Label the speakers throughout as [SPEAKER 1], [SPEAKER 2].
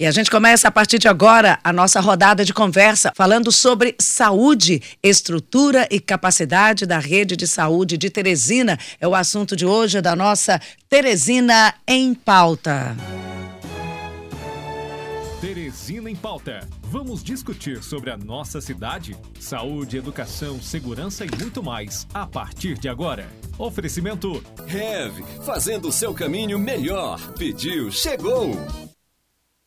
[SPEAKER 1] E a gente começa a partir de agora a nossa rodada de conversa falando sobre saúde, estrutura e capacidade da rede de saúde de Teresina. É o assunto de hoje da nossa Teresina em Pauta.
[SPEAKER 2] Teresina em Pauta. Vamos discutir sobre a nossa cidade, saúde, educação, segurança e muito mais a partir de agora. Oferecimento
[SPEAKER 3] Rev, fazendo o seu caminho melhor. Pediu, chegou.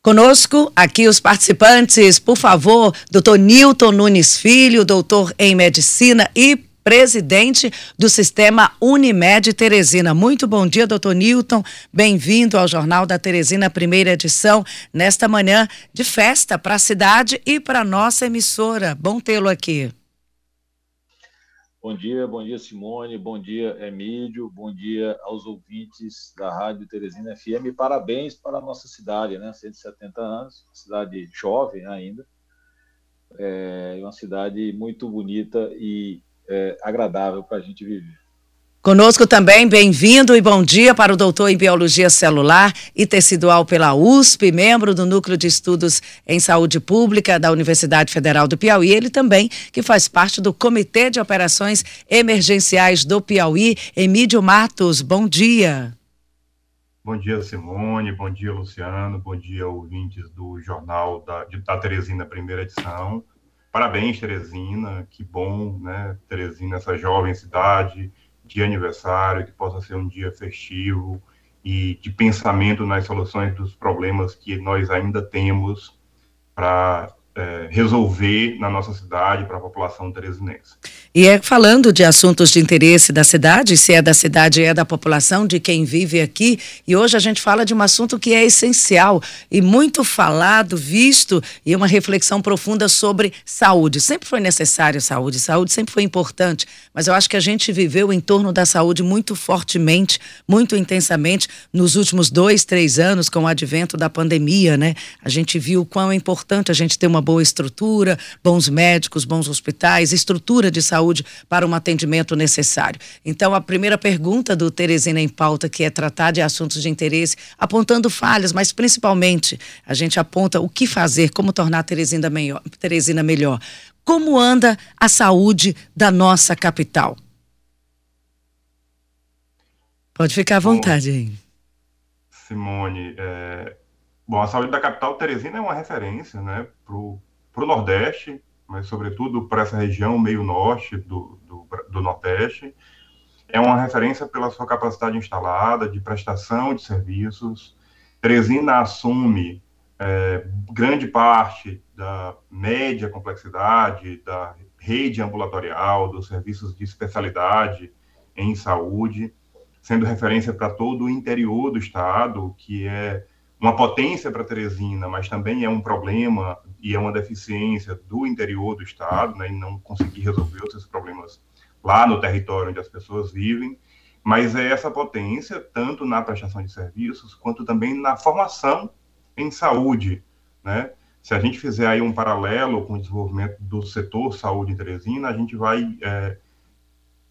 [SPEAKER 1] Conosco aqui os participantes, por favor, doutor Newton Nunes Filho, doutor em Medicina e presidente do Sistema Unimed Teresina. Muito bom dia, doutor Newton. Bem-vindo ao Jornal da Teresina, primeira edição, nesta manhã de festa para a cidade e para nossa emissora. Bom tê-lo aqui.
[SPEAKER 4] Bom dia, bom dia Simone, bom dia Emílio, bom dia aos ouvintes da Rádio Teresina FM. Parabéns para a nossa cidade, né? 170 anos, cidade jovem ainda, é uma cidade muito bonita e é, agradável para a gente viver.
[SPEAKER 1] Conosco também, bem-vindo e bom dia para o doutor em Biologia Celular e Tecidual pela USP, membro do Núcleo de Estudos em Saúde Pública da Universidade Federal do Piauí. Ele também que faz parte do Comitê de Operações Emergenciais do Piauí. Emílio Matos, bom dia.
[SPEAKER 5] Bom dia, Simone. Bom dia, Luciano. Bom dia, ouvintes do Jornal da, da Teresina, primeira edição. Parabéns, Teresina. Que bom, né? Teresina, essa jovem cidade de aniversário, que possa ser um dia festivo e de pensamento nas soluções dos problemas que nós ainda temos para é, resolver na nossa cidade para a população teresinense.
[SPEAKER 1] E é falando de assuntos de interesse da cidade, se é da cidade, é da população, de quem vive aqui. E hoje a gente fala de um assunto que é essencial e muito falado, visto, e uma reflexão profunda sobre saúde. Sempre foi necessária saúde, saúde sempre foi importante, mas eu acho que a gente viveu em torno da saúde muito fortemente, muito intensamente nos últimos dois, três anos, com o advento da pandemia, né? A gente viu o quão é importante a gente ter uma boa estrutura, bons médicos, bons hospitais, estrutura de saúde para um atendimento necessário. Então, a primeira pergunta do Teresina em Pauta, que é tratar de assuntos de interesse, apontando falhas, mas principalmente a gente aponta o que fazer, como tornar a Teresina melhor. Teresina melhor. Como anda a saúde da nossa capital? Pode ficar à vontade aí.
[SPEAKER 5] Simone, é, Bom, a saúde da capital Teresina é uma referência né, para o Nordeste, mas sobretudo para essa região meio norte do, do, do, Nordeste. É uma referência pela sua capacidade instalada de prestação de serviços. Teresina assume é, grande parte da média complexidade da rede ambulatorial, dos serviços de especialidade em saúde, sendo referência para todo o interior do estado, que é uma potência para Teresina, mas também é um problema e é uma deficiência do interior do estado, né, em não conseguir resolver esses problemas lá no território onde as pessoas vivem, mas é essa potência tanto na prestação de serviços quanto também na formação em saúde, né? Se a gente fizer aí um paralelo com o desenvolvimento do setor saúde em Teresina, a gente vai é,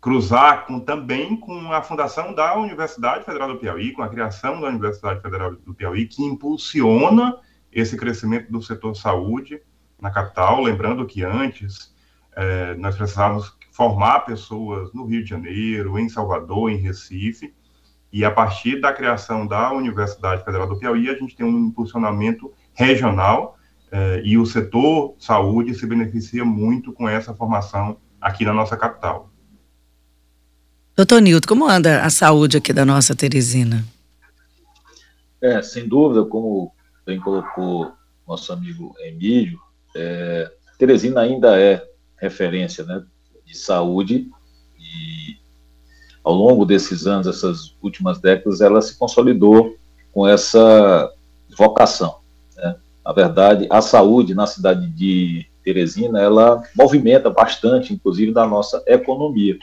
[SPEAKER 5] cruzar com, também com a fundação da Universidade Federal do Piauí, com a criação da Universidade Federal do Piauí, que impulsiona esse crescimento do setor saúde na capital. Lembrando que antes é, nós precisávamos formar pessoas no Rio de Janeiro, em Salvador, em Recife, e a partir da criação da Universidade Federal do Piauí, a gente tem um impulsionamento regional é, e o setor saúde se beneficia muito com essa formação aqui na nossa capital.
[SPEAKER 1] Doutor Nilton, como anda a saúde aqui da nossa Teresina?
[SPEAKER 4] É, sem dúvida, como bem colocou nosso amigo Emílio, é, Teresina ainda é referência né, de saúde e ao longo desses anos, essas últimas décadas, ela se consolidou com essa vocação. Né? Na verdade, a saúde na cidade de Teresina, ela movimenta bastante, inclusive, da nossa economia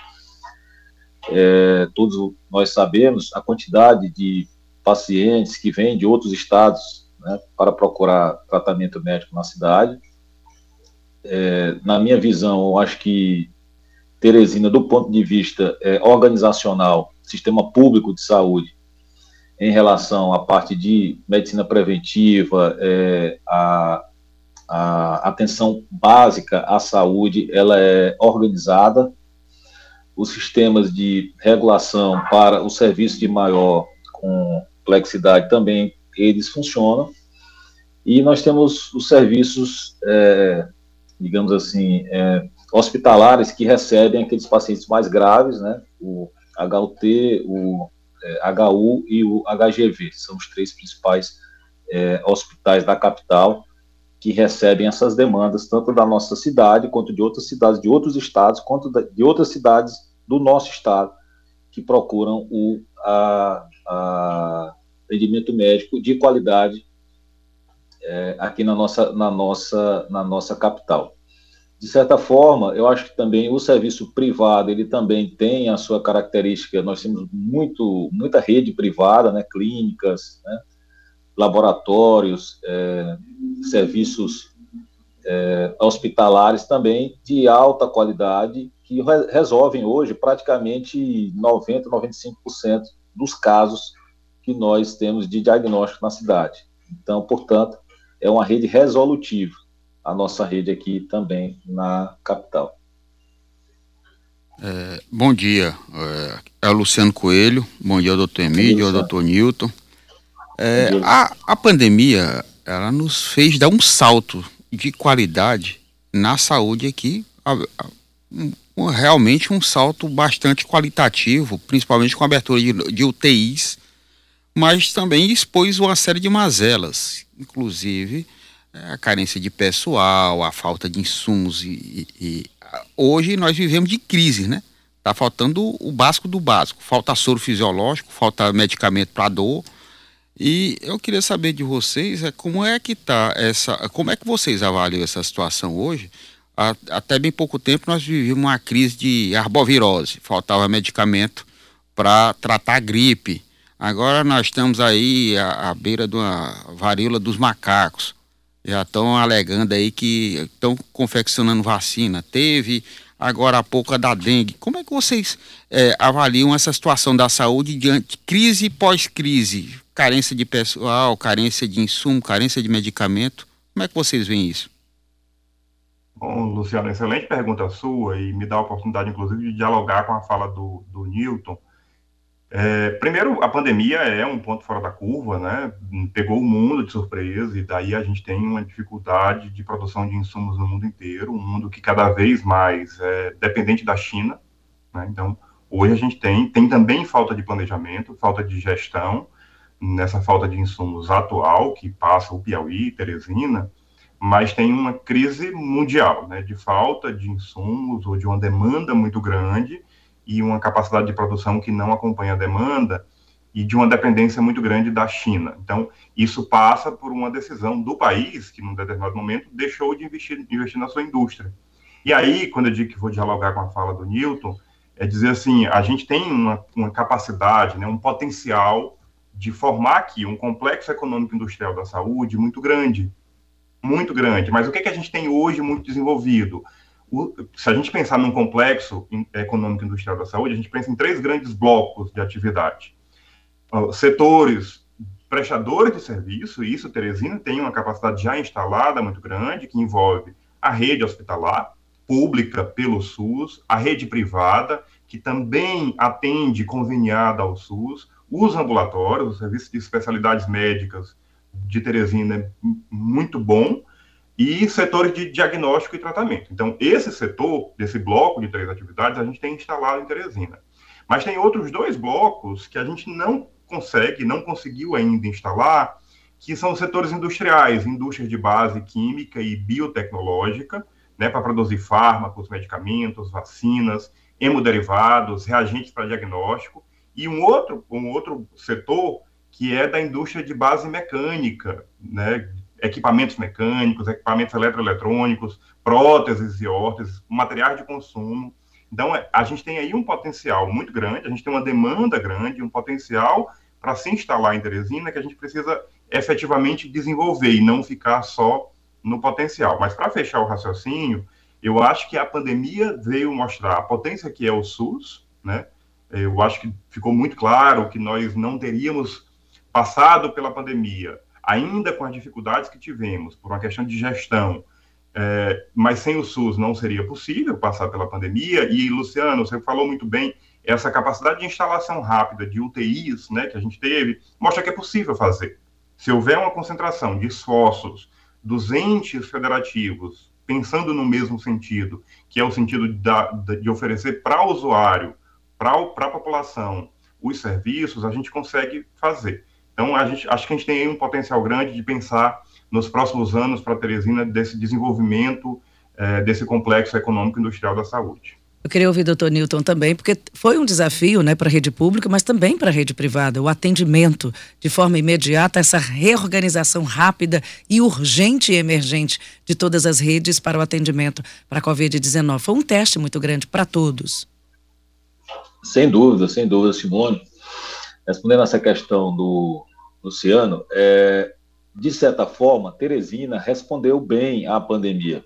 [SPEAKER 4] é, todos nós sabemos a quantidade de pacientes que vêm de outros estados né, para procurar tratamento médico na cidade. É, na minha visão, acho que Teresina, do ponto de vista é, organizacional, sistema público de saúde, em relação à parte de medicina preventiva, é, a, a atenção básica à saúde, ela é organizada, os sistemas de regulação para o serviço de maior complexidade também, eles funcionam, e nós temos os serviços, é, digamos assim, é, hospitalares que recebem aqueles pacientes mais graves, né, o HUT, o é, HU e o HGV, são os três principais é, hospitais da capital que recebem essas demandas, tanto da nossa cidade, quanto de outras cidades de outros estados, quanto de outras cidades do nosso estado, que procuram o a, a atendimento médico de qualidade é, aqui na nossa, na, nossa, na nossa capital. De certa forma, eu acho que também o serviço privado, ele também tem a sua característica, nós temos muito, muita rede privada, né, clínicas, né, laboratórios, é, serviços é, hospitalares também de alta qualidade, que re resolvem hoje praticamente 90%, 95% dos casos que nós temos de diagnóstico na cidade. Então, portanto, é uma rede resolutiva, a nossa rede aqui também na capital.
[SPEAKER 6] É, bom dia, é, é, o Luciano Coelho, bom dia ao doutor Emílio, ao doutor Newton. É, a, a pandemia, ela nos fez dar um salto de qualidade na saúde aqui, realmente um salto bastante qualitativo, principalmente com a abertura de, de UTIs, mas também expôs uma série de mazelas, inclusive é, a carência de pessoal, a falta de insumos e, e hoje nós vivemos de crise, né? Tá faltando o básico do básico, falta soro fisiológico, falta medicamento para dor. E eu queria saber de vocês é como é que tá essa, como é que vocês avaliam essa situação hoje? até bem pouco tempo nós vivíamos uma crise de arbovirose, faltava medicamento para tratar a gripe. Agora nós estamos aí à, à beira de uma varíola dos macacos. Já estão alegando aí que estão confeccionando vacina. Teve agora há pouco a da dengue. Como é que vocês é, avaliam essa situação da saúde diante crise pós-crise? Carência de pessoal, carência de insumo, carência de medicamento. Como é que vocês veem isso?
[SPEAKER 5] Bom, Luciano, excelente pergunta sua e me dá a oportunidade, inclusive, de dialogar com a fala do, do Newton é, primeiro, a pandemia é um ponto fora da curva, né? Pegou o mundo de surpresa e daí a gente tem uma dificuldade de produção de insumos no mundo inteiro, um mundo que cada vez mais é dependente da China, né? Então, hoje a gente tem, tem também falta de planejamento, falta de gestão nessa falta de insumos atual que passa o Piauí, Teresina, mas tem uma crise mundial, né? De falta de insumos ou de uma demanda muito grande e uma capacidade de produção que não acompanha a demanda e de uma dependência muito grande da China. Então, isso passa por uma decisão do país, que num determinado momento deixou de investir, investir na sua indústria. E aí, quando eu digo que vou dialogar com a fala do Newton, é dizer assim, a gente tem uma, uma capacidade, né, um potencial de formar aqui um complexo econômico industrial da saúde muito grande, muito grande. Mas o que, é que a gente tem hoje muito desenvolvido? o, se a gente pensar num complexo econômico industrial da saúde, a gente pensa em três grandes blocos de atividade. Setores prestadores de serviço, isso Teresina tem uma capacidade já instalada muito grande, que envolve a rede hospitalar, pública pelo SUS, a rede privada, que também atende conveniada ao SUS, os ambulatórios, o serviço de especialidades médicas de Teresina é muito bom, e setores de diagnóstico e tratamento. Então, esse setor, desse bloco de três atividades, a gente tem instalado em Teresina. Mas tem outros dois blocos que a gente não consegue, não conseguiu ainda instalar, que são setores industriais, indústrias de base química e biotecnológica, né, para produzir fármacos, medicamentos, vacinas, hemoderivados, reagentes para diagnóstico, e um outro, um outro setor que é da indústria de base mecânica, né, equipamentos mecânicos, equipamentos eletroeletrônicos, próteses e órteses, materiais de consumo. Então, é, a gente tem aí um potencial muito grande, a gente tem uma demanda grande, um potencial para se instalar em Teresina que a gente precisa efetivamente desenvolver e não ficar só no potencial. Mas para fechar o raciocínio, eu acho que a pandemia veio mostrar a potência que é o SUS, né? Eu acho que ficou muito claro que nós não teríamos passado pela pandemia, ainda com as dificuldades que tivemos, por uma questão de gestão, é, mas sem o SUS não seria possível passar pela pandemia. E, Luciano, você falou muito bem, essa capacidade de instalação rápida de UTIs né, que a gente teve, mostra que é possível fazer. Se houver uma concentração de esforços dos entes federativos, pensando no mesmo sentido, que é o sentido de oferecer para o usuário, para a população, os serviços, a gente consegue fazer. Então, a gente, acho que a gente tem um potencial grande de pensar nos próximos anos para Teresina desse desenvolvimento é, desse complexo econômico industrial da saúde.
[SPEAKER 1] Eu queria ouvir o doutor Newton também, porque foi um desafio né, para a rede pública, mas também para a rede privada, o atendimento de forma imediata, essa reorganização rápida e urgente e emergente de todas as redes para o atendimento para a Covid-19. Foi um teste muito grande para todos.
[SPEAKER 4] Sem dúvida, sem dúvida, Simone. Respondendo essa questão do Luciano, é, de certa forma, Teresina respondeu bem à pandemia.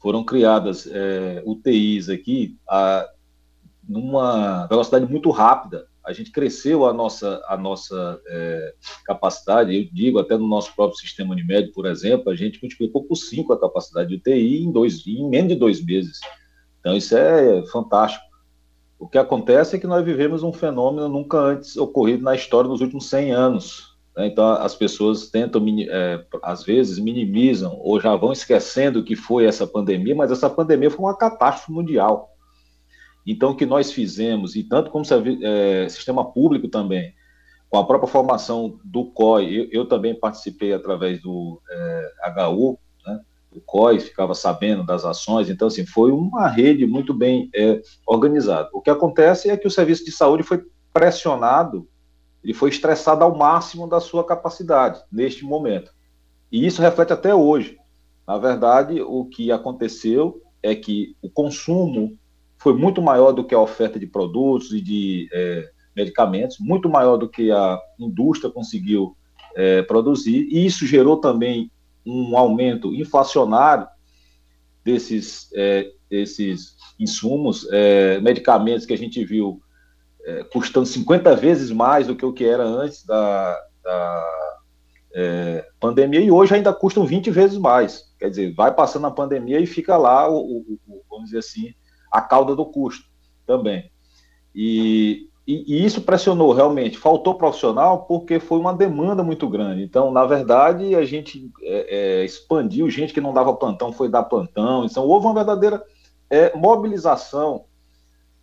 [SPEAKER 4] Foram criadas é, UTIs aqui a, numa velocidade muito rápida. A gente cresceu a nossa, a nossa é, capacidade, eu digo até no nosso próprio sistema Unimed, por exemplo, a gente multiplicou por cinco a capacidade de UTI em, dois, em menos de dois meses. Então, isso é fantástico. O que acontece é que nós vivemos um fenômeno nunca antes ocorrido na história nos últimos 100 anos. Né? Então, as pessoas tentam, é, às vezes, minimizam ou já vão esquecendo o que foi essa pandemia, mas essa pandemia foi uma catástrofe mundial. Então, o que nós fizemos, e tanto como é, sistema público também, com a própria formação do COI, eu, eu também participei através do é, HU, o COI ficava sabendo das ações, então, assim, foi uma rede muito bem é, organizada. O que acontece é que o serviço de saúde foi pressionado, ele foi estressado ao máximo da sua capacidade neste momento. E isso reflete até hoje. Na verdade, o que aconteceu é que o consumo foi muito maior do que a oferta de produtos e de é, medicamentos, muito maior do que a indústria conseguiu é, produzir, e isso gerou também um aumento inflacionário desses, é, desses insumos, é, medicamentos que a gente viu é, custando 50 vezes mais do que o que era antes da, da é, pandemia, e hoje ainda custam 20 vezes mais. Quer dizer, vai passando a pandemia e fica lá, o, o, o vamos dizer assim, a cauda do custo também. E, e, e, isso pressionou realmente. Faltou profissional porque foi uma demanda muito grande. Então, na verdade, a gente é, é, expandiu. Gente que não dava plantão foi dar plantão. Então, houve uma verdadeira é, mobilização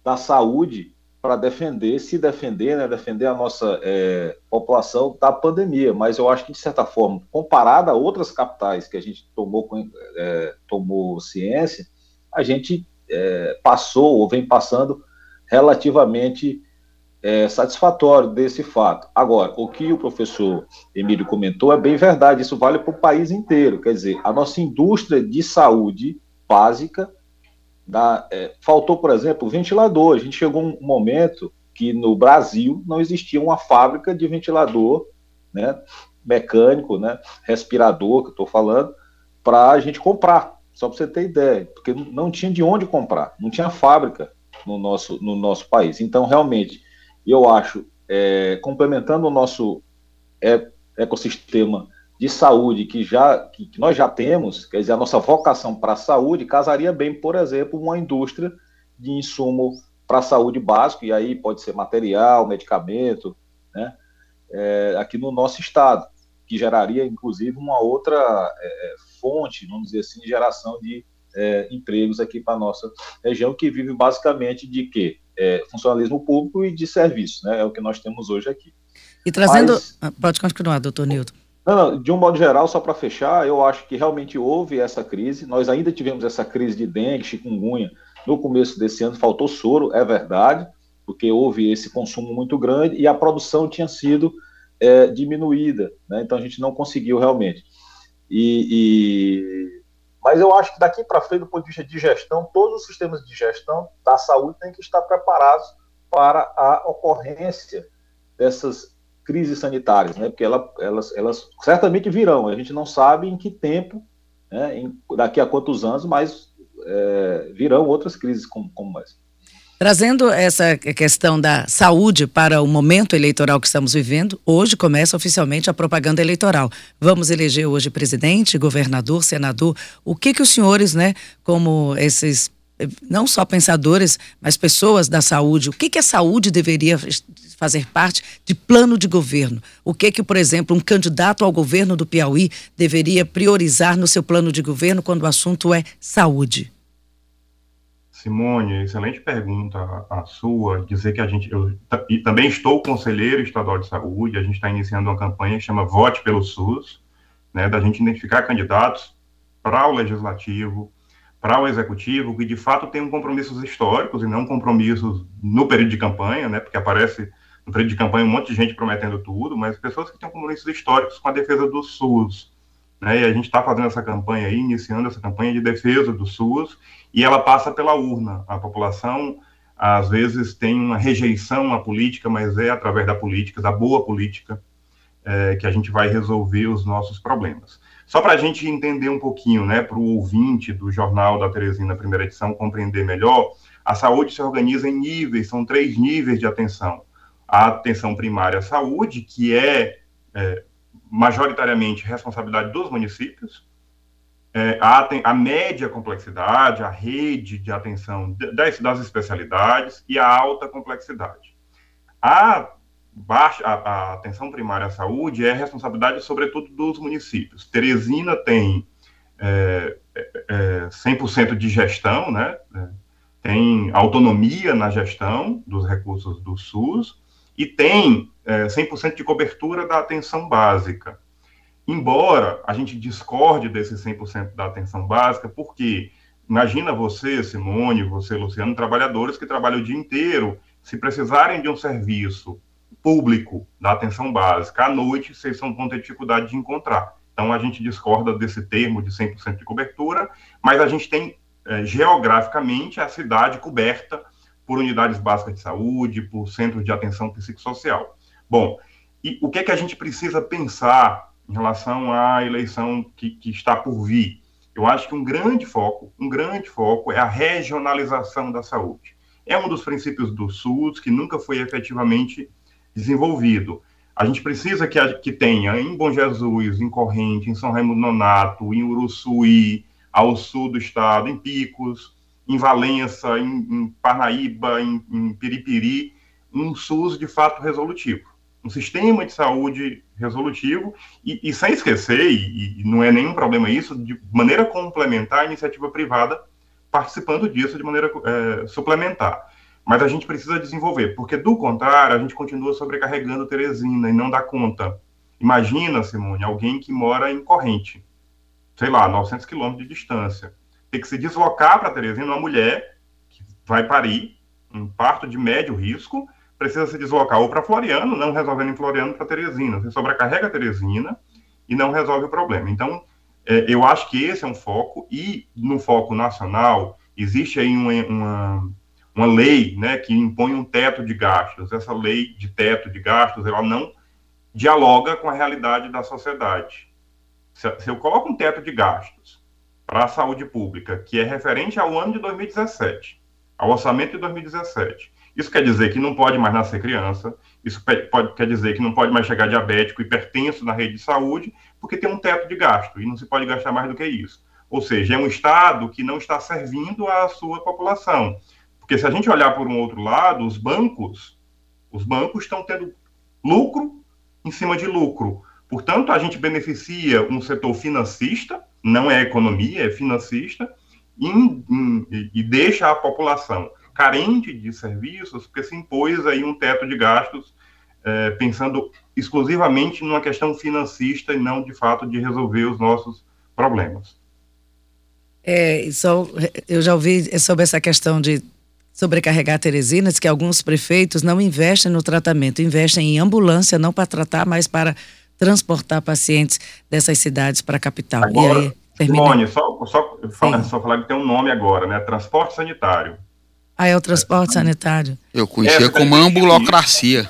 [SPEAKER 4] da saúde para defender, se defender, né, defender a nossa é, população da pandemia. Mas eu acho que, de certa forma, comparada a outras capitais que a gente tomou, é, tomou ciência, a gente é, passou ou vem passando relativamente é, satisfatório desse fato. Agora, o que o professor Emílio comentou é bem verdade, isso vale para o país inteiro. Quer dizer, a nossa indústria de saúde básica da, é, faltou, por exemplo, ventilador. A gente chegou um momento que no Brasil não existia uma fábrica de ventilador né, mecânico, né, respirador, que eu estou falando, para a gente comprar. Só para você ter ideia, porque não tinha de onde comprar, não tinha fábrica no nosso, no nosso país. Então, realmente, eu acho, é, complementando o nosso ecossistema de saúde que já que, nós já temos, quer dizer, a nossa vocação para a saúde casaria bem, por exemplo, uma indústria de insumo para a saúde básico, e aí pode ser material, medicamento, né, é, aqui no nosso estado, que geraria, inclusive, uma outra é, fonte, vamos dizer assim, de geração de é, empregos aqui para a nossa região, que vive basicamente de quê? É, funcionalismo público e de serviço, né? É o que nós temos hoje aqui.
[SPEAKER 1] E trazendo. Mas, ah, pode continuar, doutor Nilton.
[SPEAKER 4] Não, não, de um modo geral, só para fechar, eu acho que realmente houve essa crise. Nós ainda tivemos essa crise de dengue, chikungunya, no começo desse ano, faltou soro, é verdade, porque houve esse consumo muito grande e a produção tinha sido é, diminuída, né? então a gente não conseguiu realmente. E, e mas eu acho que daqui para frente, do ponto de vista de gestão, todos os sistemas de gestão da saúde têm que estar preparados para a ocorrência dessas crises sanitárias, né? Porque ela, elas, elas certamente virão. A gente não sabe em que tempo, né? Em, daqui a quantos anos, mas é, virão outras crises como, como essa.
[SPEAKER 1] Trazendo essa questão da saúde para o momento eleitoral que estamos vivendo, hoje começa oficialmente a propaganda eleitoral. Vamos eleger hoje presidente, governador, senador. O que que os senhores, né, como esses não só pensadores, mas pessoas da saúde, o que que a saúde deveria fazer parte de plano de governo? O que que, por exemplo, um candidato ao governo do Piauí deveria priorizar no seu plano de governo quando o assunto é saúde?
[SPEAKER 5] Simone, excelente pergunta a, sua. Dizer que a gente, eu e também estou conselheiro estadual de saúde. A gente está iniciando uma campanha que chama Vote pelo SUS, né, da gente identificar candidatos para o legislativo, para o executivo, que de fato tenham compromissos históricos e não compromissos no período de campanha, né, porque aparece no período de campanha um monte de gente prometendo tudo, mas pessoas que têm compromissos históricos com a defesa do SUS. Né, e a gente está fazendo essa campanha aí, iniciando essa campanha de defesa do SUS e ela passa pela urna. A população, às vezes, tem uma rejeição à política, mas é através da política, da boa política, é, que a gente vai resolver os nossos problemas. Só para a gente entender um pouquinho, né, para o ouvinte do Jornal da Teresina, primeira edição, compreender melhor, a saúde se organiza em níveis, são três níveis de atenção. A atenção primária à saúde, que é, é majoritariamente responsabilidade dos municípios, é, a, a, média complexidade, a rede de atenção das, das, especialidades e a alta complexidade. A, baixa, a, a, atenção primária à saúde é responsabilidade, sobretudo, dos municípios. Teresina tem é, é, 100% é, de gestão, né? É, tem autonomia na gestão dos recursos do SUS e tem 100% é, de cobertura da atenção básica. Embora a gente discorde desse 100% da atenção básica, porque imagina você, Simone, você, Luciano, trabalhadores que trabalham o dia inteiro, se precisarem de um serviço público da atenção básica, à noite vocês vão ter dificuldade de encontrar. Então a gente discorda desse termo de 100% de cobertura, mas a gente tem é, geograficamente a cidade coberta por unidades básicas de saúde, por centros de atenção psicossocial. Bom, e o que é que a gente precisa pensar em relação à eleição que, que está por vir. Eu acho que um grande foco, um grande foco é a regionalização da saúde. É um dos princípios do SUS que nunca foi efetivamente desenvolvido. A gente precisa que, que tenha em Bom Jesus, em Corrente, em São Raimundo Nonato, em Uruçuí, ao sul do estado, em Picos, em Valença, em, em Parnaíba, em, em Piripiri, um SUS de fato resolutivo um sistema de saúde resolutivo e, e sem esquecer, e, e, não é nenhum problema isso, de maneira complementar a iniciativa privada participando disso de maneira é, suplementar. Mas a gente precisa desenvolver, porque do contrário, a gente continua sobrecarregando Teresina e não dá conta. Imagina, Simone, alguém que mora em Corrente, sei lá, 900 quilômetros de distância, tem que se deslocar para Teresina, uma mulher que vai parir, um parto de médio risco, precisa se deslocar ou para Floriano, não resolvendo em Floriano para Teresina. Você sobrecarrega Teresina e não resolve o problema. Então, é, eu acho que esse é um foco, e no foco nacional, existe aí uma, uma, uma, lei né, que impõe um teto de gastos. Essa lei de teto de gastos, ela não dialoga com a realidade da sociedade. Se eu coloco um teto de gastos para a saúde pública, que é referente ao ano de 2017, ao orçamento de 2017, isso quer dizer que não pode mais nascer criança, isso pode, quer dizer que não pode mais chegar diabético, hipertenso na rede de saúde, porque tem um teto de gasto e não se pode gastar mais do que isso. Ou seja, é um Estado que não está servindo à sua população. Porque se a gente olhar por um outro lado, os bancos, os bancos estão tendo lucro em cima de lucro. Portanto, a gente beneficia um setor financista, não é economia, é financista, e, e deixa a população carente de serviços, porque se impôs aí um teto de gastos é, pensando exclusivamente numa questão financista e não, de fato, de resolver os nossos problemas.
[SPEAKER 1] É, só, eu já ouvi sobre essa questão de sobrecarregar Teresinas, que alguns prefeitos não investem no tratamento, investem em ambulância, não para tratar, mas para transportar pacientes dessas cidades para a capital.
[SPEAKER 5] Agora, e aí, Simone, só, só, só falar que tem um nome agora, né? Transporte sanitário.
[SPEAKER 1] Ah, é o transporte sanitário.
[SPEAKER 6] Eu conhecia é, como ambulocracia.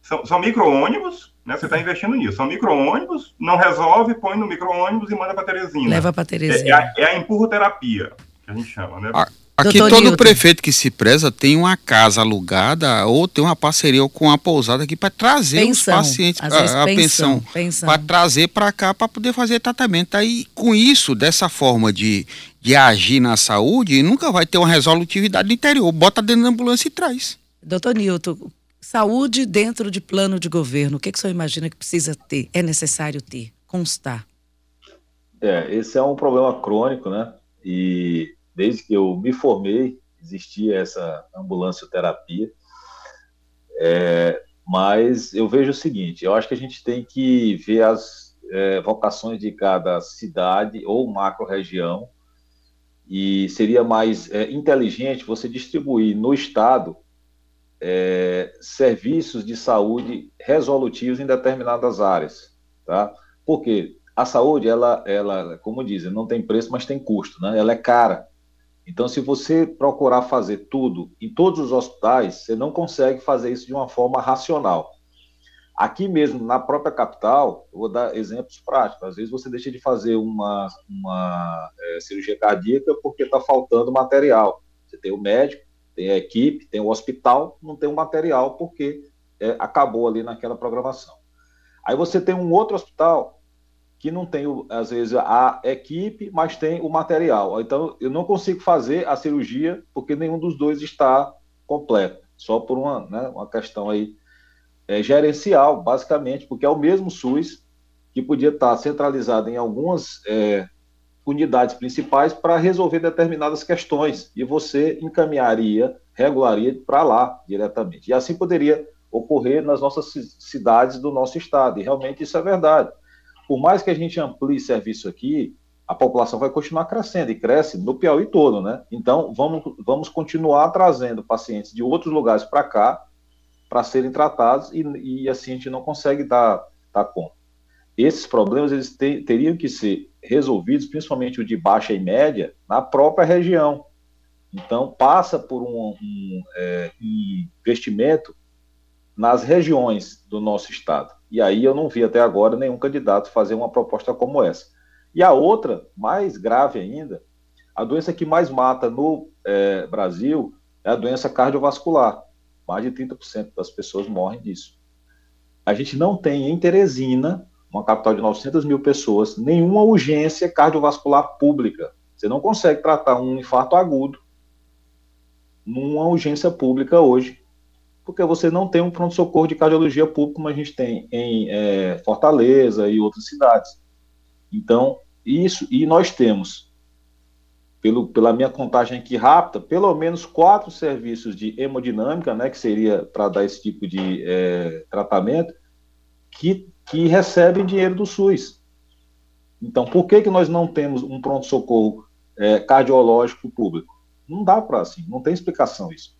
[SPEAKER 5] São, são micro-ônibus, né? Você está investindo nisso. São micro-ônibus, não resolve, põe no micro-ônibus e manda para Teresina.
[SPEAKER 1] Leva para Teresina.
[SPEAKER 5] É, é, a, é a empurroterapia, que a gente chama, né?
[SPEAKER 6] Aqui Doutor todo Newton. prefeito que se preza tem uma casa alugada ou tem uma parceria com a pousada aqui para trazer pensão, os pacientes, a, a pensão, pensão. para trazer para cá para poder fazer tratamento. Aí com isso, dessa forma de, de agir na saúde, nunca vai ter uma resolutividade no interior. Bota dentro da ambulância e traz.
[SPEAKER 1] Doutor Newton, saúde dentro de plano de governo, o que, que o senhor imagina que precisa ter, é necessário ter, constar?
[SPEAKER 4] É, esse é um problema crônico, né? E desde que eu me formei, existia essa ambulância terapia. É, mas eu vejo o seguinte: eu acho que a gente tem que ver as é, vocações de cada cidade ou macro-região, e seria mais é, inteligente você distribuir no Estado é, serviços de saúde resolutivos em determinadas áreas. Tá? Porque a saúde, ela, ela, como dizem, não tem preço, mas tem custo, né? ela é cara. Então, se você procurar fazer tudo em todos os hospitais, você não consegue fazer isso de uma forma racional. Aqui mesmo, na própria capital, eu vou dar exemplos práticos. Às vezes você deixa de fazer uma, uma é, cirurgia cardíaca porque está faltando material. Você tem o médico, tem a equipe, tem o hospital, não tem o material porque é, acabou ali naquela programação. Aí você tem um outro hospital que não tem, às vezes, a equipe, mas tem o material. Então, eu não consigo fazer a cirurgia porque nenhum dos dois está completo, só por uma, né, uma questão aí é, gerencial, basicamente, porque é o mesmo SUS que podia estar centralizado em algumas é, unidades principais para resolver determinadas questões e você encaminharia, regularia para lá diretamente. E assim poderia ocorrer nas nossas cidades do nosso estado, e realmente isso é verdade por mais que a gente amplie serviço aqui, a população vai continuar crescendo e cresce no Piauí todo, né? Então, vamos, vamos continuar trazendo pacientes de outros lugares para cá para serem tratados e, e, assim a gente não consegue dar, dar conta. Esses problemas eles te, teriam que ser resolvidos, principalmente o de baixa e média, na própria região. Então, passa por um, um, é, um investimento nas regiões do nosso estado. E aí eu não vi até agora nenhum candidato fazer uma proposta como essa. E a outra, mais grave ainda, a doença que mais mata no é, Brasil é a doença cardiovascular. Mais de 30% das pessoas morrem disso. A gente não tem em Teresina, uma capital de 900 mil pessoas, nenhuma urgência cardiovascular pública. Você não consegue tratar um infarto agudo numa urgência pública hoje porque você não tem um pronto-socorro de cardiologia público como a gente tem em é, Fortaleza e outras cidades. Então, isso, e nós temos, pelo, pela minha contagem aqui rápida, pelo menos quatro serviços de hemodinâmica, né, que seria para dar esse tipo de é, tratamento, que, que recebem dinheiro do SUS. Então, por que, que nós não temos um pronto-socorro é, cardiológico público? Não dá para assim, não tem explicação isso.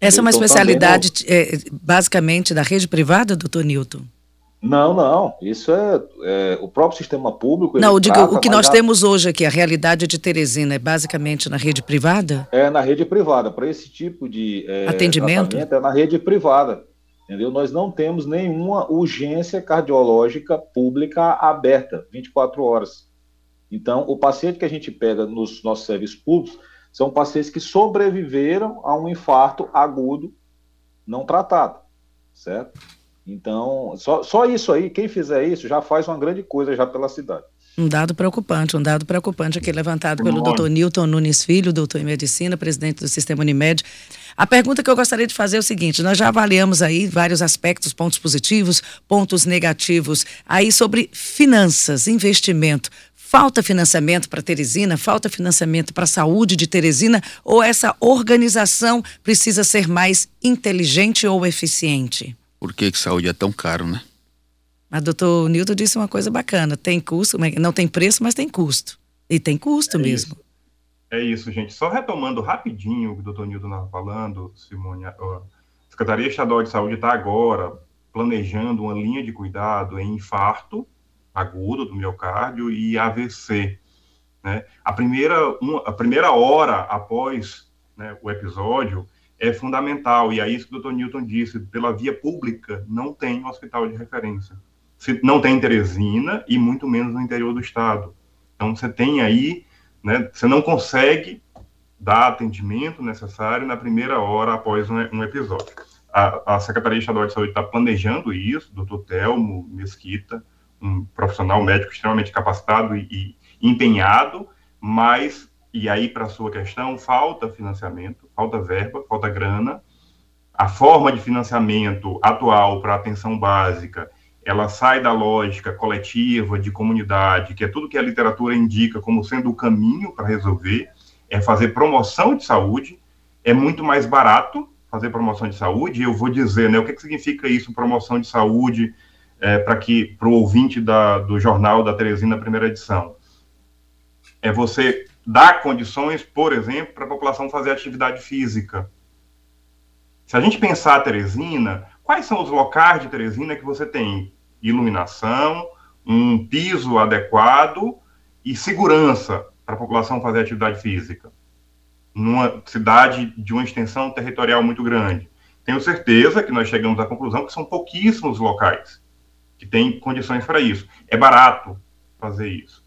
[SPEAKER 1] Essa é uma especialidade é, basicamente da rede privada, doutor Newton?
[SPEAKER 4] Não, não. Isso é, é o próprio sistema público.
[SPEAKER 1] Não, digo, trata, o que nós temos hoje aqui, a realidade de Teresina, é basicamente na rede privada?
[SPEAKER 4] É na rede privada. Para esse tipo de
[SPEAKER 1] é, atendimento
[SPEAKER 4] é na rede privada. Entendeu? Nós não temos nenhuma urgência cardiológica pública aberta 24 horas. Então, o paciente que a gente pega nos nossos serviços públicos são pacientes que sobreviveram a um infarto agudo não tratado, certo? Então, só, só isso aí, quem fizer isso já faz uma grande coisa já pela cidade.
[SPEAKER 1] Um dado preocupante, um dado preocupante aqui levantado pelo doutor Newton Nunes Filho, doutor em medicina, presidente do Sistema Unimed. A pergunta que eu gostaria de fazer é o seguinte: nós já avaliamos aí vários aspectos, pontos positivos, pontos negativos, aí sobre finanças, investimento. Falta financiamento para Teresina? Falta financiamento para a saúde de Teresina? Ou essa organização precisa ser mais inteligente ou eficiente?
[SPEAKER 6] Por que, que saúde é tão caro, né?
[SPEAKER 1] Mas doutor Nilton disse uma coisa bacana: tem custo, não tem preço, mas tem custo. E tem custo é mesmo.
[SPEAKER 5] Isso. É isso, gente. Só retomando rapidinho o que o doutor Nilton estava falando, Simone, a Secretaria Estadual de Saúde está agora planejando uma linha de cuidado em infarto agudo do miocárdio e AVC. Né? A, primeira, uma, a primeira hora após né, o episódio é fundamental, e é isso que o Dr. Newton disse, pela via pública não tem hospital de referência. Não tem em Teresina e muito menos no interior do estado. Então você tem aí, né, você não consegue dar atendimento necessário na primeira hora após um, um episódio. A, a, Secretaria Estadual de Saúde está planejando isso, doutor Telmo Mesquita, um profissional médico extremamente capacitado e, e empenhado, mas, e aí para a sua questão, falta financiamento, falta verba, falta grana. A forma de financiamento atual para atenção básica, ela sai da lógica coletiva, de comunidade, que é tudo que a literatura indica como sendo o caminho para resolver, é fazer promoção de saúde, é muito mais barato fazer promoção de saúde, eu vou dizer, né, o que, que significa isso, promoção de saúde, é, para que para o ouvinte da, do jornal da Teresina, primeira edição. É você dar condições, por exemplo, para a população fazer atividade física. Se a gente pensar a Teresina, quais são os locais de Teresina que você tem iluminação, um piso adequado e segurança para a população fazer atividade física? Numa cidade de uma extensão territorial muito grande. Tenho certeza que nós chegamos à conclusão que são pouquíssimos locais que têm condições para isso. É barato fazer isso.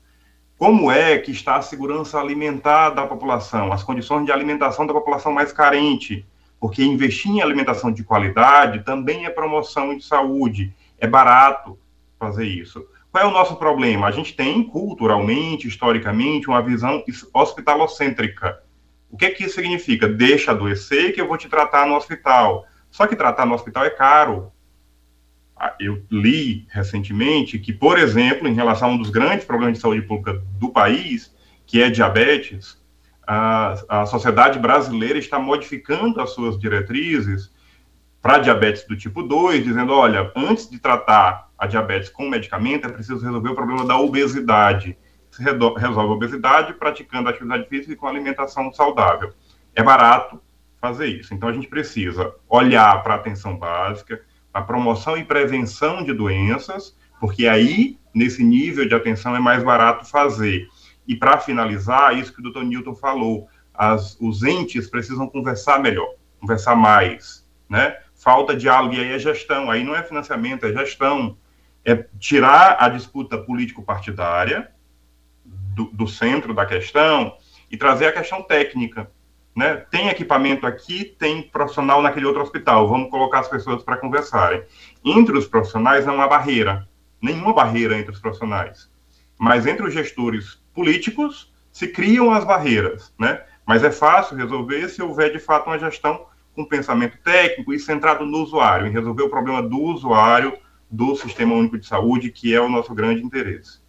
[SPEAKER 5] Como é que está a segurança alimentar da população, as condições de alimentação da população mais carente? Porque investir em alimentação de qualidade também é promoção de saúde, é barato fazer isso. Qual é o nosso problema? A gente tem, culturalmente, historicamente, uma visão hospitalocêntrica. O que, é que isso significa? Deixa adoecer que eu vou te tratar no hospital. Só que tratar no hospital é caro. Ah, eu li recentemente que, por exemplo, em relação a um dos grandes problemas de saúde pública do país, que é diabetes, a, a sociedade brasileira está modificando as suas diretrizes para diabetes do tipo 2, dizendo, olha, antes de tratar a diabetes com medicamento, é preciso resolver o problema da obesidade. Se resolve a obesidade praticando atividade física e com alimentação saudável. É barato fazer isso. Então, a gente precisa olhar para a atenção básica, a promoção e prevenção de doenças, porque aí, nesse nível de atenção, é mais barato fazer. E para finalizar, isso que o doutor Newton falou, as, os entes precisam conversar melhor, conversar mais, né? Falta diálogo, e aí é gestão, aí não é financiamento, é gestão. É tirar a disputa político-partidária do, do centro da questão e trazer a questão técnica né? Tem equipamento aqui, tem profissional naquele outro hospital. Vamos colocar as pessoas para conversarem. Entre os profissionais não há barreira, nenhuma barreira entre os profissionais. Mas entre os gestores políticos se criam as barreiras, né? Mas é fácil resolver se houver de fato uma gestão com pensamento técnico e centrado no usuário, em resolver o problema do usuário do Sistema Único de Saúde, que é o nosso grande interesse.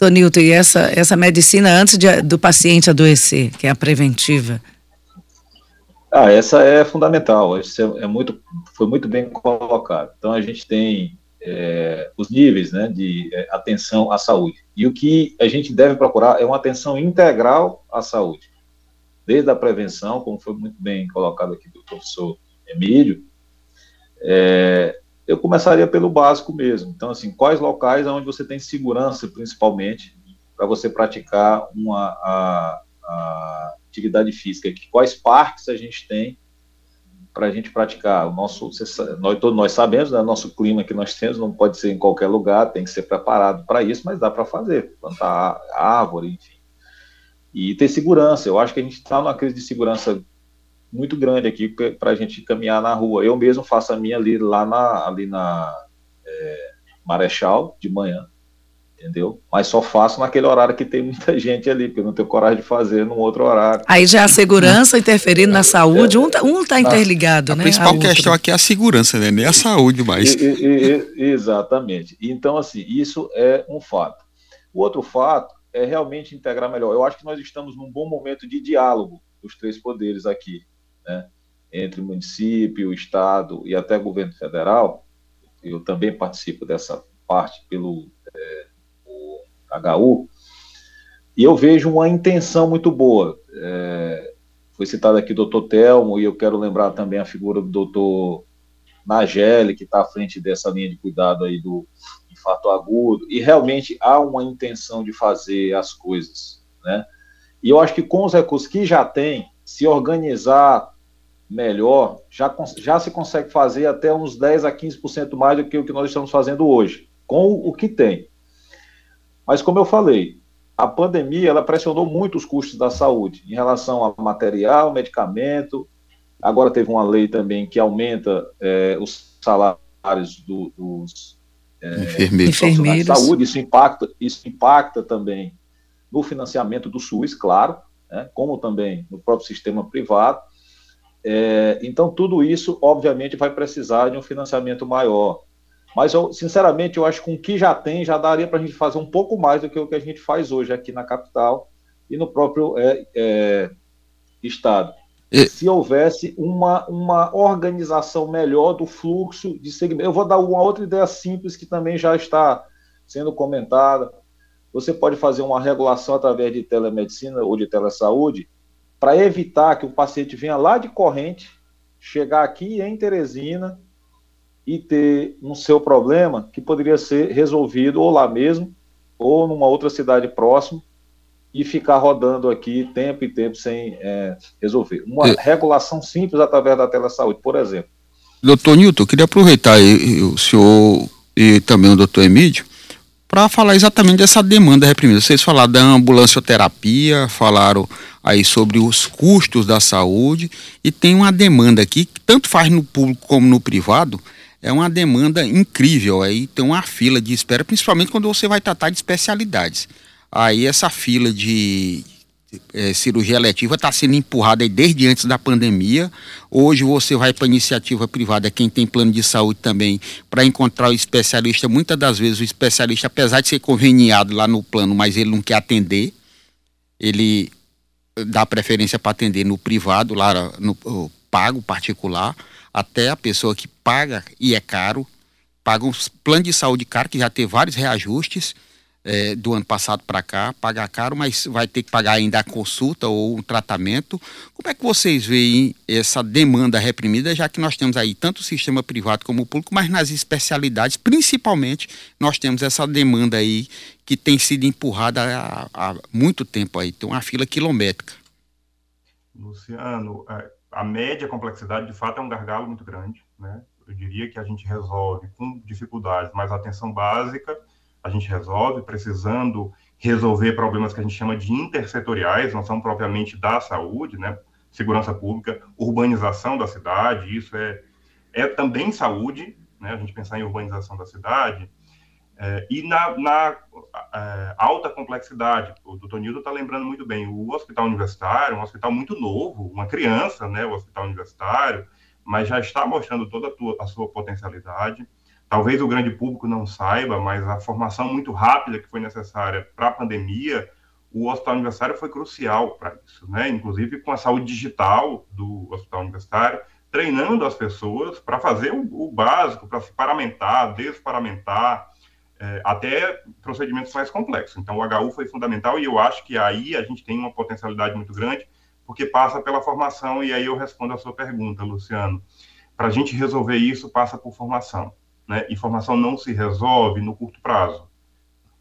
[SPEAKER 1] Tonilton, e essa, essa medicina antes de, do paciente adoecer, que é a preventiva?
[SPEAKER 4] Ah, essa é fundamental, isso é, é muito, foi muito bem colocado. Então, a gente tem é, os níveis né, de é, atenção à saúde. E o que a gente deve procurar é uma atenção integral à saúde. Desde a prevenção, como foi muito bem colocado aqui do professor Emílio, é, eu começaria pelo básico mesmo. Então, assim, quais locais onde você tem segurança, principalmente, para você praticar uma a, a atividade física? Quais parques a gente tem para a gente praticar? O nosso, nós todos nós sabemos, né, nosso clima que nós temos não pode ser em qualquer lugar, tem que ser preparado para isso, mas dá para fazer, plantar árvore, enfim. E ter segurança. Eu acho que a gente está numa crise de segurança muito grande aqui para a gente caminhar na rua. Eu mesmo faço a minha ali lá na, ali na é, Marechal de manhã, entendeu? Mas só faço naquele horário que tem muita gente ali, porque eu não tenho coragem de fazer num outro horário.
[SPEAKER 1] Aí já a segurança interferindo na saúde, um está um tá interligado,
[SPEAKER 6] a
[SPEAKER 1] né?
[SPEAKER 6] A principal a questão aqui é a segurança, né? Nem a saúde mais.
[SPEAKER 4] E, e, e, exatamente. Então, assim, isso é um fato. O outro fato é realmente integrar melhor. Eu acho que nós estamos num bom momento de diálogo dos três poderes aqui né, entre município, estado e até governo federal, eu também participo dessa parte pelo é, HU, e eu vejo uma intenção muito boa. É, foi citado aqui o doutor Telmo, e eu quero lembrar também a figura do doutor Nageli, que está à frente dessa linha de cuidado aí do infarto agudo, e realmente há uma intenção de fazer as coisas, né? E eu acho que com os recursos que já tem, se organizar melhor, já, já se consegue fazer até uns 10 a 15% mais do que o que nós estamos fazendo hoje, com o que tem. Mas, como eu falei, a pandemia ela pressionou muito os custos da saúde em relação a material, medicamento. Agora teve uma lei também que aumenta é, os salários do, dos
[SPEAKER 6] é, enfermeiros.
[SPEAKER 4] de saúde. Isso impacta, isso impacta também no financiamento do SUS, claro, né, como também no próprio sistema privado. É, então, tudo isso, obviamente, vai precisar de um financiamento maior. Mas, eu, sinceramente, eu acho que com o que já tem, já daria para a gente fazer um pouco mais do que o que a gente faz hoje aqui na capital e no próprio é, é, Estado. E... Se houvesse uma, uma organização melhor do fluxo de segmento. Eu vou dar uma outra ideia simples que também já está sendo comentada. Você pode fazer uma regulação através de telemedicina ou de telesaúde para evitar que o paciente venha lá de corrente, chegar aqui em Teresina e ter um seu problema que poderia ser resolvido ou lá mesmo, ou numa outra cidade próxima, e ficar rodando aqui tempo e tempo sem é, resolver. Uma é. regulação simples através da telesaúde, por exemplo.
[SPEAKER 6] Doutor Newton, eu queria aproveitar aí, o senhor e também o doutor Emílio para falar exatamente dessa demanda reprimida. Vocês falaram da ambulancioterapia, falaram aí sobre os custos da saúde e tem uma demanda aqui que tanto faz no público como no privado, é uma demanda incrível. Aí tem uma fila de espera, principalmente quando você vai tratar de especialidades. Aí essa fila de é, cirurgia letiva está sendo empurrada desde antes da pandemia. Hoje você vai para iniciativa privada, quem tem plano de saúde também, para encontrar o especialista. Muitas das vezes o especialista, apesar de ser conveniado lá no plano, mas ele não quer atender. Ele dá preferência para atender no privado, lá no pago particular até a pessoa que paga e é caro, paga um plano de saúde caro, que já teve vários reajustes é, do ano passado para cá, paga caro, mas vai ter que pagar ainda a consulta ou um tratamento. Como é que vocês veem essa demanda reprimida, já que nós temos aí tanto o sistema privado como o público, mas nas especialidades, principalmente, nós temos essa demanda aí que tem sido empurrada há, há muito tempo aí, tem uma fila quilométrica.
[SPEAKER 5] Luciano, é, a média complexidade, de fato, é um gargalo muito grande, né? Eu diria que a gente resolve com dificuldades, mas a atenção básica a gente resolve, precisando resolver problemas que a gente chama de intersetoriais, não são propriamente da saúde, né? Segurança pública, urbanização da cidade, isso é, é também saúde, né? A gente pensar em urbanização da cidade, é, e na, na é, alta complexidade, o doutor Nildo está lembrando muito bem, o hospital universitário, um hospital muito novo, uma criança, né, o hospital universitário, mas já está mostrando toda a, tua, a sua potencialidade. Talvez o grande público não saiba, mas a formação muito rápida que foi necessária para a pandemia, o hospital universitário foi crucial para isso, né? Inclusive com a saúde digital do hospital universitário, treinando as pessoas para fazer o, o básico, para se paramentar, desparamentar, é, até procedimentos mais complexos. Então, o HU foi fundamental e eu acho que aí a gente tem uma potencialidade muito grande, porque passa pela formação, e aí eu respondo a sua pergunta, Luciano. Para a gente resolver isso, passa por formação. Né? E formação não se resolve no curto prazo.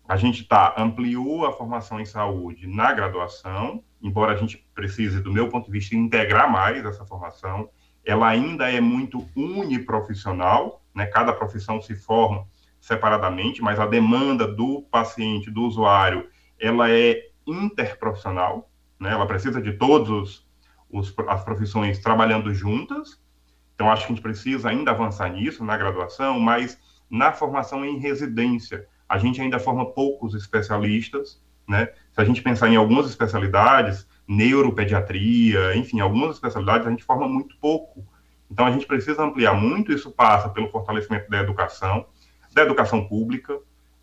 [SPEAKER 5] A gente tá, ampliou a formação em saúde na graduação, embora a gente precise, do meu ponto de vista, integrar mais essa formação. Ela ainda é muito uniprofissional, né? cada profissão se forma separadamente, mas a demanda do paciente, do usuário, ela é interprofissional, né? Ela precisa de todos os, as profissões trabalhando juntas. Então, acho que a gente precisa ainda avançar nisso na graduação, mas na formação em residência, a gente ainda forma poucos especialistas, né? Se a gente pensar em algumas especialidades, neuropediatria, enfim, algumas especialidades a gente forma muito pouco. Então, a gente precisa ampliar muito, isso passa pelo fortalecimento da educação, da educação pública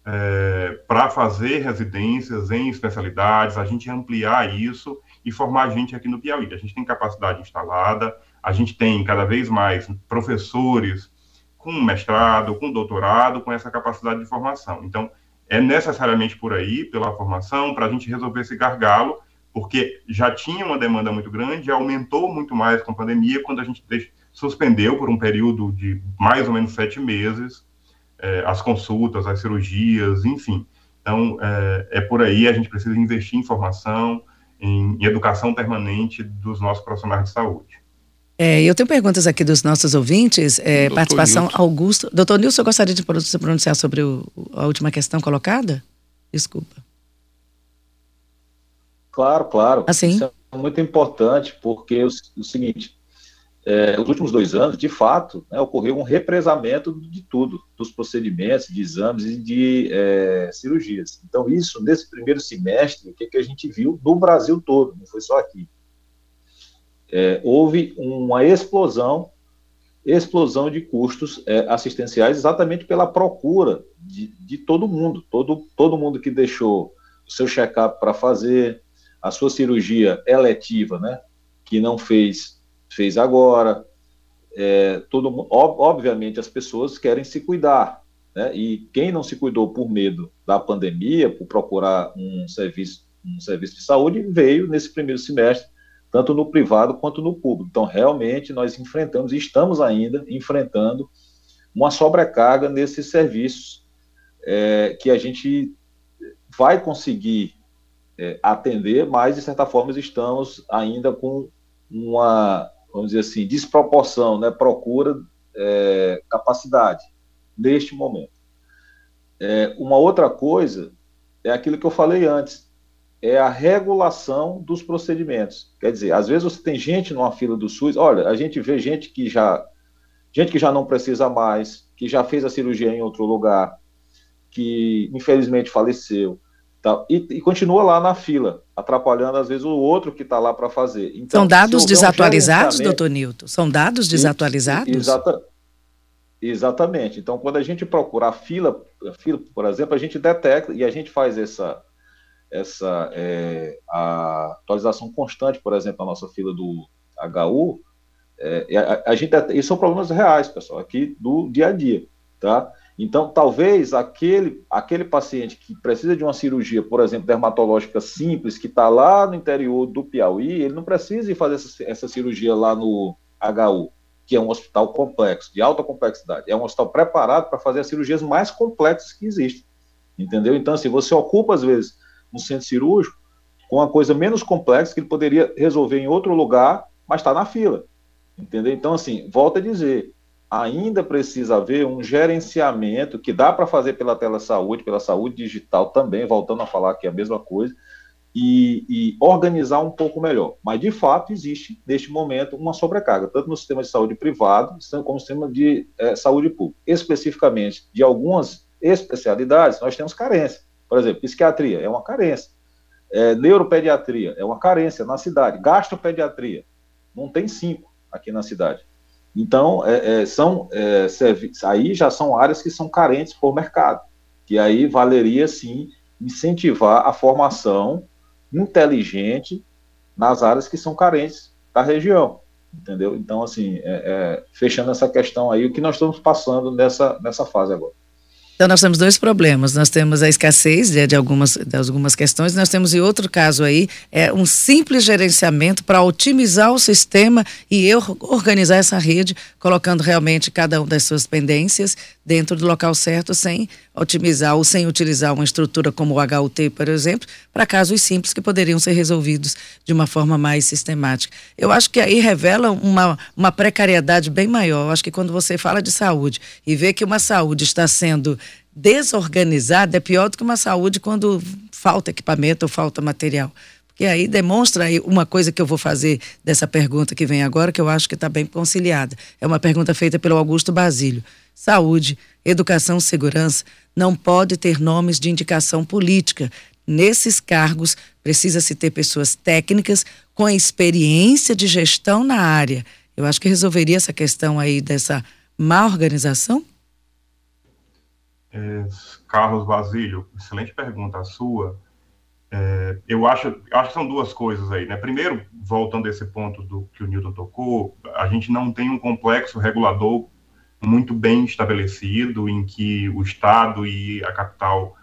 [SPEAKER 5] é, para fazer residências em especialidades, a gente ampliar isso e formar gente aqui no Piauí. A gente tem capacidade instalada, a gente tem cada vez mais professores com mestrado, com doutorado, com essa capacidade de formação. Então, é necessariamente por aí, pela formação, para a gente resolver esse gargalo, porque já tinha uma demanda muito grande, aumentou muito mais com a pandemia, quando a gente suspendeu por um período de mais ou menos sete meses é, as consultas, as cirurgias, enfim. Então, é, é, por aí, a gente precisa investir em formação, em, em educação permanente dos nossos profissionais de saúde.
[SPEAKER 1] É, eu tenho perguntas aqui dos nossos ouvintes. É, participação Nilton. Augusto. Doutor Nilson, eu gostaria de se pronunciar sobre o, a última questão colocada? Desculpa.
[SPEAKER 4] Claro, claro.
[SPEAKER 1] Assim?
[SPEAKER 4] Isso é muito importante, porque o, o seguinte, é, os últimos dois anos, de fato, né, ocorreu um represamento de tudo, dos procedimentos, de exames e de é, cirurgias. Então, isso, nesse primeiro semestre, o que, que a gente viu no Brasil todo, não foi só aqui. É, houve uma explosão, explosão de custos é, assistenciais exatamente pela procura de, de todo mundo, todo, todo mundo que deixou o seu check-up para fazer, a sua cirurgia eletiva, né, que não fez fez agora. É, todo, obviamente, as pessoas querem se cuidar. Né? E quem não se cuidou por medo da pandemia, por procurar um serviço, um serviço de saúde, veio nesse primeiro semestre, tanto no privado quanto no público. Então, realmente, nós enfrentamos e estamos ainda enfrentando uma sobrecarga nesses serviços é, que a gente vai conseguir é, atender, mas, de certa forma, estamos ainda com uma vamos dizer assim, desproporção, né, procura é, capacidade neste momento. É, uma outra coisa é aquilo que eu falei antes, é a regulação dos procedimentos. Quer dizer, às vezes você tem gente numa fila do SUS, olha, a gente vê gente que já gente que já não precisa mais, que já fez a cirurgia em outro lugar, que infelizmente faleceu, Tá? E, e, continua lá na fila, atrapalhando às vezes o outro que está lá para fazer.
[SPEAKER 1] Então, São dados desatualizados, um doutor Nilton? São dados desatualizados?
[SPEAKER 4] Exata, exatamente. Então, quando a gente procura a fila, a fila, por exemplo, a gente detecta e a gente faz essa, essa é, a atualização constante, por exemplo, a nossa fila do HU, é, a, a, gente, isso são problemas reais, pessoal, aqui do dia a dia, tá? Então, talvez aquele, aquele paciente que precisa de uma cirurgia, por exemplo, dermatológica simples, que está lá no interior do Piauí, ele não precisa ir fazer essa, essa cirurgia lá no HU, que é um hospital complexo, de alta complexidade. É um hospital preparado para fazer as cirurgias mais complexas que existem. Entendeu? Então, assim, você ocupa, às vezes, um centro cirúrgico com uma coisa menos complexa que ele poderia resolver em outro lugar, mas está na fila. Entendeu? Então, assim, volta a dizer, ainda precisa haver um gerenciamento que dá para fazer pela telesaúde, pela saúde digital também, voltando a falar aqui a mesma coisa, e, e, organizar um pouco melhor. Mas, de fato, existe, neste momento, uma sobrecarga, tanto no sistema de saúde privado, como no sistema de é, saúde pública. Especificamente, de algumas especialidades, nós temos carência. Por exemplo, psiquiatria é uma carência. É, neuropediatria é uma carência na cidade. Gastropediatria, não tem cinco aqui na cidade. Então, é, é, são é, aí já são áreas que são carentes por mercado, que aí valeria sim incentivar a formação inteligente nas áreas que são carentes da região, entendeu? Então, assim, é, é, fechando essa questão aí, o que nós estamos passando nessa, nessa fase agora.
[SPEAKER 1] Então, nós temos dois problemas. Nós temos a escassez de, de, algumas, de algumas questões, nós temos, e outro caso aí, é um simples gerenciamento para otimizar o sistema e eu organizar essa rede, colocando realmente cada uma das suas pendências dentro do local certo, sem otimizar ou sem utilizar uma estrutura como o HUT, por exemplo, para casos simples que poderiam ser resolvidos de uma forma mais sistemática. Eu acho que aí revela uma, uma precariedade bem maior. Eu acho que quando você fala de saúde e vê que uma saúde está sendo desorganizada é pior do que uma saúde quando falta equipamento ou falta material. Porque aí demonstra aí uma coisa que eu vou fazer dessa pergunta que vem agora, que eu acho que está bem conciliada. É uma pergunta feita pelo Augusto Basílio. Saúde, educação, segurança não pode ter nomes de indicação política. Nesses cargos, precisa-se ter pessoas técnicas com experiência de gestão na área. Eu acho que resolveria essa questão aí dessa má organização?
[SPEAKER 5] É, Carlos Basílio, excelente pergunta a sua. É, eu, acho, acho que são duas coisas aí, né? Primeiro, voltando a esse ponto do que o Newton tocou, a gente não tem um complexo regulador muito bem estabelecido, em que o Estado e a capital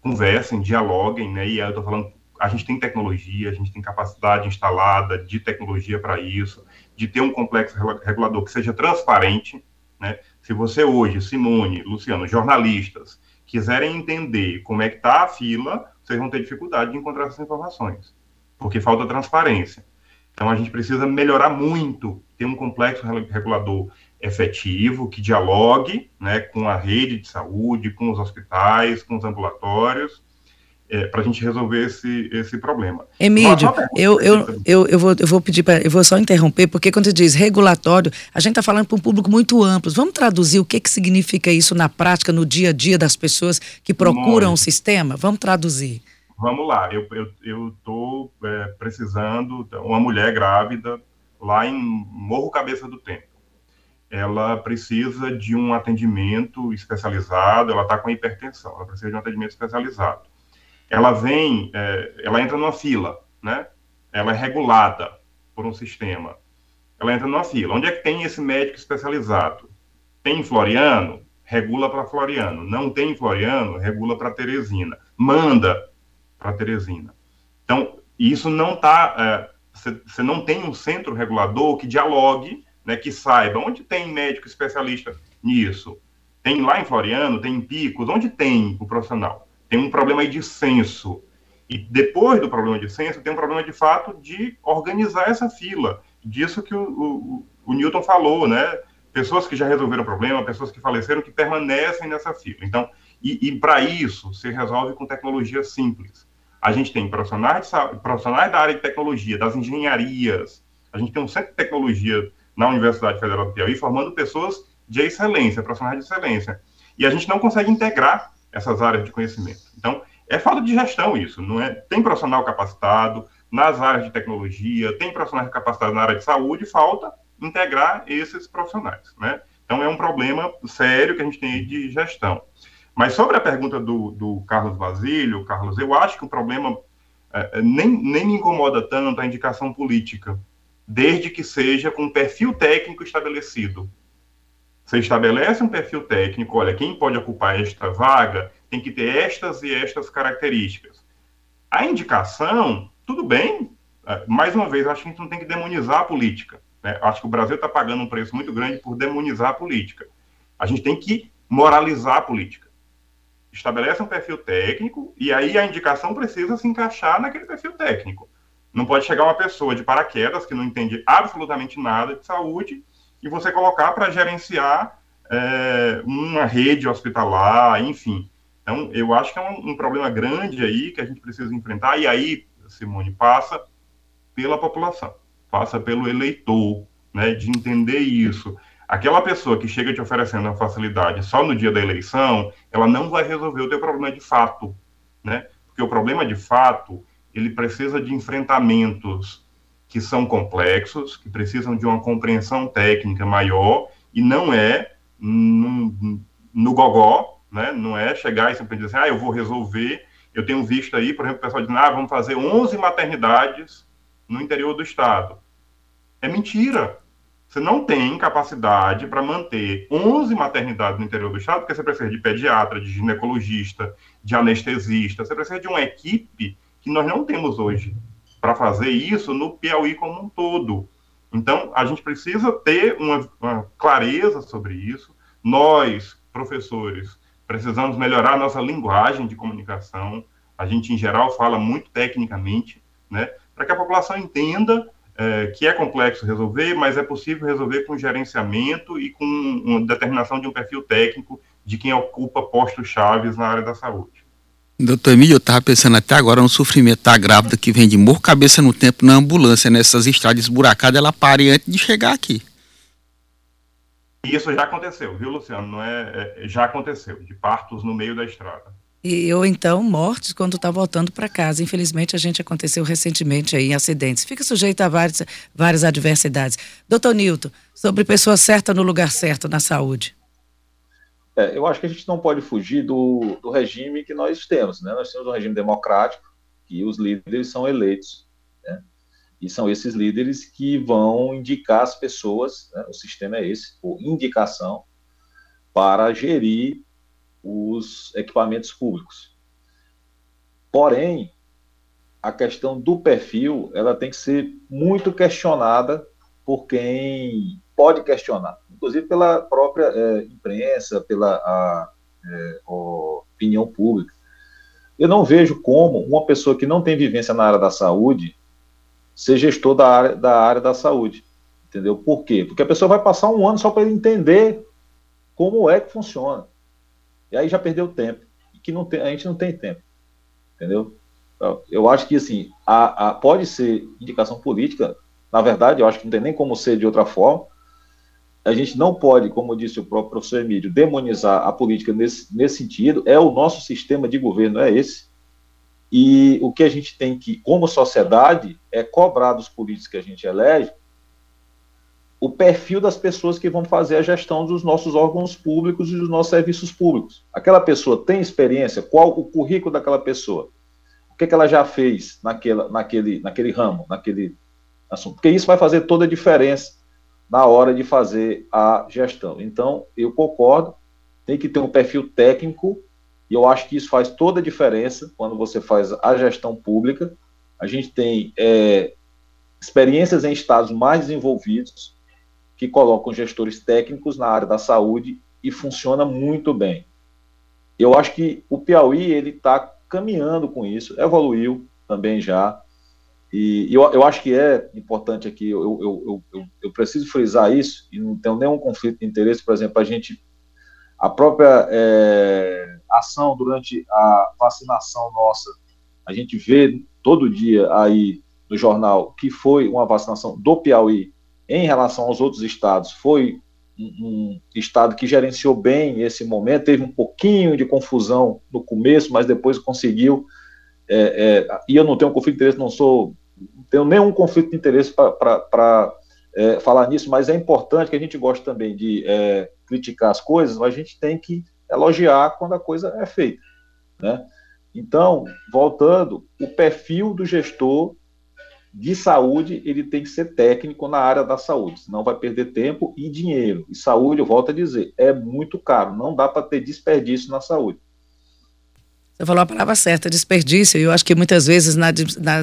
[SPEAKER 5] conversem, dialoguem, né? E eu estou falando, a gente tem tecnologia, a gente tem capacidade instalada de tecnologia para isso, de ter um complexo regulador que seja transparente, né? Se você hoje, Simone, Luciano, jornalistas, quiserem entender como é que está a fila, vocês vão ter dificuldade de encontrar essas informações, porque falta transparência. Então a gente precisa melhorar muito, ter um complexo regulador efetivo, que dialogue né, com a rede de saúde, com os hospitais, com os ambulatórios, é, para a gente resolver esse, esse problema.
[SPEAKER 1] Emílio, eu, eu, eu, eu, vou, eu vou pedir para. Eu vou só interromper, porque quando você diz regulatório, a gente está falando para um público muito amplo. Vamos traduzir o que, que significa isso na prática, no dia a dia das pessoas que procuram o sistema? Vamos traduzir.
[SPEAKER 5] Vamos lá, eu estou é, precisando, uma mulher grávida lá em Morro Cabeça do Tempo. Ela precisa de um atendimento especializado, ela está com hipertensão, ela precisa de um atendimento especializado ela vem, é, ela entra numa fila, né? Ela é regulada por um sistema. Ela entra numa fila. Onde é que tem esse médico especializado? Tem em Floriano? Regula para Floriano. Não tem em Floriano? Regula para Teresina. Manda para Teresina. Então, isso não está. Você é, não tem um centro regulador que dialogue, né, que saiba onde tem médico especialista nisso. Tem lá em Floriano, tem em Picos, onde tem o profissional? Tem um problema aí de censo. E depois do problema de censo, tem um problema de fato de organizar essa fila. Disso que o, o, o Newton falou, né? Pessoas que já resolveram o problema, pessoas que faleceram, que permanecem nessa fila. Então, e, e para isso, se resolve com tecnologia simples. A gente tem profissionais, profissionais da área de tecnologia, das engenharias, a gente tem um centro de tecnologia na Universidade Federal do Piauí formando pessoas de excelência, profissionais de excelência. E a gente não consegue integrar essas áreas de conhecimento. Então, é falta de gestão isso, não é? Tem profissional capacitado nas áreas de tecnologia, tem profissionais capacitados na área de saúde, falta integrar esses profissionais, né? Então, é um problema sério que a gente tem de gestão. Mas sobre a pergunta do, do Carlos Basílio, Carlos, eu acho que o problema é, é nem, nem me incomoda tanto a indicação política, desde que seja com perfil técnico estabelecido. Você estabelece um perfil técnico, olha, quem pode ocupar esta vaga tem que ter estas e estas características. A indicação, tudo bem, é, mais uma vez, acho que a gente não tem que demonizar a política. Né? Acho que o Brasil está pagando um preço muito grande por demonizar a política. A gente tem que moralizar a política. Estabelece um perfil técnico e aí a indicação precisa se encaixar naquele perfil técnico. Não pode chegar uma pessoa de paraquedas que não entende absolutamente nada de saúde e você colocar para gerenciar é, uma rede hospitalar, enfim. Então, eu acho que é um, um, problema grande aí que a gente precisa enfrentar, e aí, Simone, passa pela população, passa pelo eleitor, né, de entender isso. Aquela pessoa que chega te oferecendo uma facilidade só no dia da eleição, ela não vai resolver o teu problema de fato, né? Porque o problema de fato, ele precisa de enfrentamentos que são complexos, que precisam de uma compreensão técnica maior, e não é no, no gogó, né? não é chegar e simplesmente dizer, ah, eu vou resolver. Eu tenho visto aí, por exemplo, o pessoal dizendo, ah, vamos fazer 11 maternidades no interior do estado. É mentira. Você não tem capacidade para manter 11 maternidades no interior do estado, porque você precisa de pediatra, de ginecologista, de anestesista, você precisa de uma equipe que nós não temos hoje para fazer isso no Piauí como um todo. Então, a gente precisa ter uma, uma clareza sobre isso. Nós, professores, precisamos melhorar nossa linguagem de comunicação. A gente, em geral, fala muito tecnicamente, né? Para que a população entenda é, que é complexo resolver, mas é possível resolver com gerenciamento e com determinação de um perfil técnico de quem ocupa postos chaves na área da saúde.
[SPEAKER 6] Doutor Emílio, eu estava pensando até agora no sofrimento da grávida que vem de morro cabeça no tempo na ambulância, nessas estradas esburacadas, ela pare antes de chegar aqui.
[SPEAKER 5] Isso já aconteceu, viu, Luciano? Não é, é já aconteceu, de partos no meio da estrada.
[SPEAKER 1] E ou então mortes quando está voltando para casa. Infelizmente, a gente aconteceu recentemente aí em acidentes. Fica sujeito a várias, várias adversidades. Doutor Nilton, sobre pessoa certa no lugar certo na saúde.
[SPEAKER 4] É, eu acho que a gente não pode fugir do, do regime que nós temos. Né? Nós temos um regime democrático e os líderes são eleitos. Né? E são esses líderes que vão indicar as pessoas, né? o sistema é esse, por indicação, para gerir os equipamentos públicos. Porém, a questão do perfil, ela tem que ser muito questionada por quem pode questionar inclusive pela própria é, imprensa, pela a, é, opinião pública. Eu não vejo como uma pessoa que não tem vivência na área da saúde ser gestor da área da, área da saúde. Entendeu? Por quê? Porque a pessoa vai passar um ano só para entender como é que funciona. E aí já perdeu tempo. E que não tem, a gente não tem tempo. entendeu? Eu acho que, assim, a, a, pode ser indicação política, na verdade, eu acho que não tem nem como ser de outra forma, a gente não pode, como disse o próprio professor Emílio, demonizar a política nesse, nesse sentido, é o nosso sistema de governo, é esse. E o que a gente tem que, como sociedade, é cobrar dos políticos que a gente elege o perfil das pessoas que vão fazer a gestão dos nossos órgãos públicos e dos nossos serviços públicos. Aquela pessoa tem experiência? Qual o currículo daquela pessoa? O que, é que ela já fez naquela, naquele, naquele ramo, naquele assunto? Porque isso vai fazer toda a diferença na hora de fazer a gestão. Então, eu concordo, tem que ter um perfil técnico, e eu acho que isso faz toda a diferença quando você faz a gestão pública. A gente tem é, experiências em estados mais desenvolvidos que colocam gestores técnicos na área da saúde e funciona muito bem. Eu acho que o Piauí ele está caminhando com isso, evoluiu também já. E eu, eu acho que é importante aqui, eu, eu, eu, eu, preciso frisar isso, e não tenho nenhum conflito de interesse, por exemplo, a gente, a própria é, ação durante a vacinação nossa, a gente vê todo dia aí no jornal que foi uma vacinação do Piauí em relação aos outros estados, foi um, um estado que gerenciou bem esse momento, teve um pouquinho de confusão no começo, mas depois conseguiu é, é, e eu não tenho conflito de interesse, não sou tenho nenhum conflito de interesse para é, falar nisso, mas é importante que a gente goste também de é, criticar as coisas, mas a gente tem que elogiar quando a coisa é feita. Né? Então, voltando, o perfil do gestor de saúde, ele tem que ser técnico na área da saúde, senão vai perder tempo e dinheiro. E saúde, eu volto a dizer, é muito caro, não dá para ter desperdício na saúde.
[SPEAKER 1] Você falou a palavra certa, desperdício. Eu acho que muitas vezes na,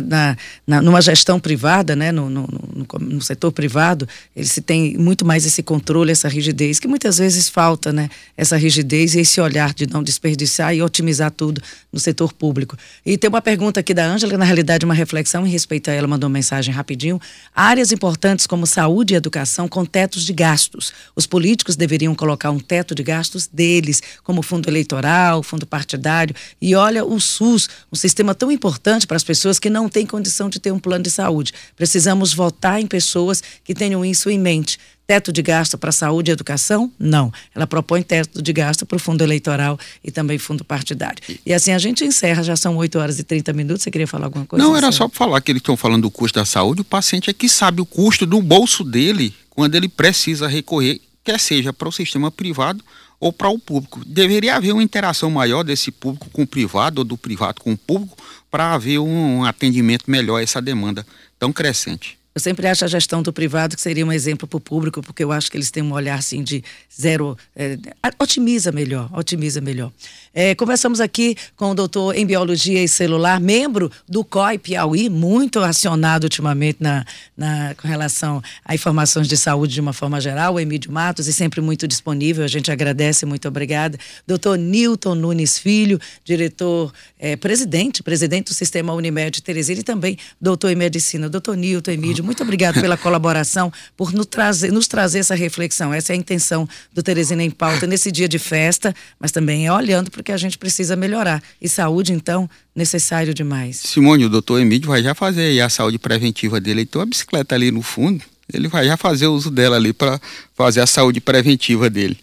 [SPEAKER 1] na, na numa gestão privada, né, no, no, no, no, setor privado, ele se tem muito mais esse controle, essa rigidez, que muitas vezes falta, né? Essa rigidez e esse olhar de não desperdiçar e otimizar tudo no setor público. E tem uma pergunta aqui da Ângela, na realidade uma reflexão em respeito a ela, mandou mensagem rapidinho. Áreas importantes como saúde e educação com tetos de gastos. Os políticos deveriam colocar um teto de gastos deles, como fundo eleitoral, fundo partidário e olha o SUS, um sistema tão importante para as pessoas que não têm condição de ter um plano de saúde. Precisamos votar em pessoas que tenham isso em mente. Teto de gasto para saúde e educação? Não. Ela propõe teto de gasto para o fundo eleitoral e também fundo partidário. E assim a gente encerra, já são 8 horas e 30 minutos. Você queria falar alguma coisa?
[SPEAKER 6] Não, era só para falar que eles estão falando do custo da saúde. O paciente é que sabe o custo do bolso dele quando ele precisa recorrer, quer seja para o sistema privado ou para o público. Deveria haver uma interação maior desse público com o privado ou do privado com o público para haver um atendimento melhor a essa demanda tão crescente.
[SPEAKER 1] Eu sempre acho a gestão do privado que seria um exemplo para o público, porque eu acho que eles têm um olhar assim de zero. É, otimiza melhor, otimiza melhor. É, conversamos aqui com o doutor em Biologia e Celular, membro do COI Piauí, muito acionado ultimamente na, na, com relação a informações de saúde de uma forma geral, o Emílio Matos, e sempre muito disponível, a gente agradece, muito obrigada. Doutor Newton Nunes Filho, diretor, é, presidente, presidente do Sistema Unimed Teresina e também doutor em Medicina. Doutor Newton, Emílio, muito obrigado pela colaboração, por nos trazer, nos trazer essa reflexão. Essa é a intenção do Teresina em Pauta nesse dia de festa, mas também é olhando para que a gente precisa melhorar. E saúde, então, necessário demais.
[SPEAKER 6] Simone, o doutor Emílio vai já fazer aí a saúde preventiva dele. Então, a bicicleta ali no fundo, ele vai já fazer uso dela ali para fazer a saúde preventiva dele.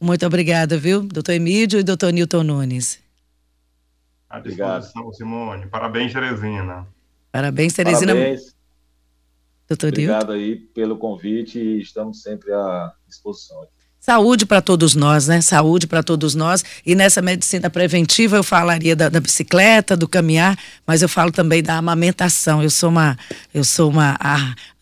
[SPEAKER 1] Muito obrigada, viu, doutor Emílio e doutor Newton Nunes.
[SPEAKER 5] À disposição, Obrigado. Simone. Parabéns, Teresina.
[SPEAKER 1] Parabéns, Teresina.
[SPEAKER 4] Parabéns. Doutor Obrigado aí pelo convite e estamos sempre à disposição.
[SPEAKER 1] Saúde para todos nós, né? Saúde para todos nós. E nessa medicina preventiva eu falaria da, da, bicicleta, do caminhar, mas eu falo também da amamentação. Eu sou uma, eu sou uma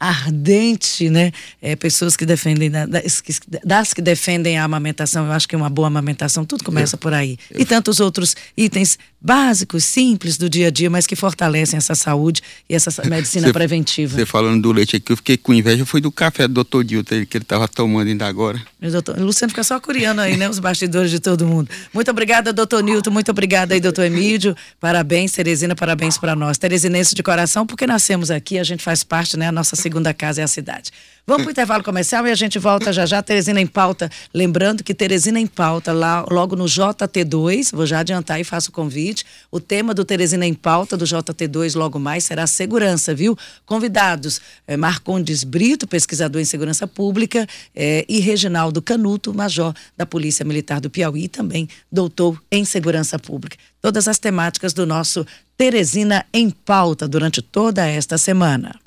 [SPEAKER 1] ardente, né? É, pessoas que defendem, das que, das que defendem a amamentação. Eu acho que uma boa amamentação, tudo começa por aí. E tantos outros itens básicos, simples do dia a dia, mas que fortalecem essa saúde e essa medicina
[SPEAKER 6] Cê,
[SPEAKER 1] preventiva.
[SPEAKER 6] Você falando do leite aqui, eu fiquei com inveja, foi do café do doutor Dilton que ele estava tomando ainda agora.
[SPEAKER 1] O, doutor, Luciano fica só curiando aí, né? Os bastidores de todo mundo. Muito obrigada, doutor Nilton, muito obrigada aí, doutor Emílio. Parabéns, Teresina, parabéns para nós. Teresinense de coração, porque nascemos aqui, a gente faz parte, né? A nossa segunda casa é a cidade. Vamos para o intervalo comercial e a gente volta já já. Teresina em pauta. Lembrando que Teresina em pauta, lá logo no JT2, vou já adiantar e faço o convite. O tema do Teresina em pauta do JT2 logo mais será segurança, viu? Convidados: é, Marcondes Brito, pesquisador em segurança pública, é, e Reginaldo Canuto, major da Polícia Militar do Piauí, também doutor em segurança pública. Todas as temáticas do nosso Teresina em pauta durante toda esta semana.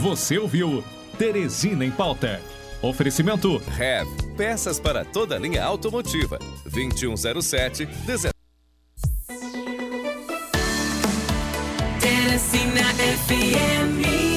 [SPEAKER 2] Você ouviu Teresina em Pauta. Oferecimento
[SPEAKER 3] REV, peças para toda a linha automotiva. 2107 19.
[SPEAKER 7] Teresina FM.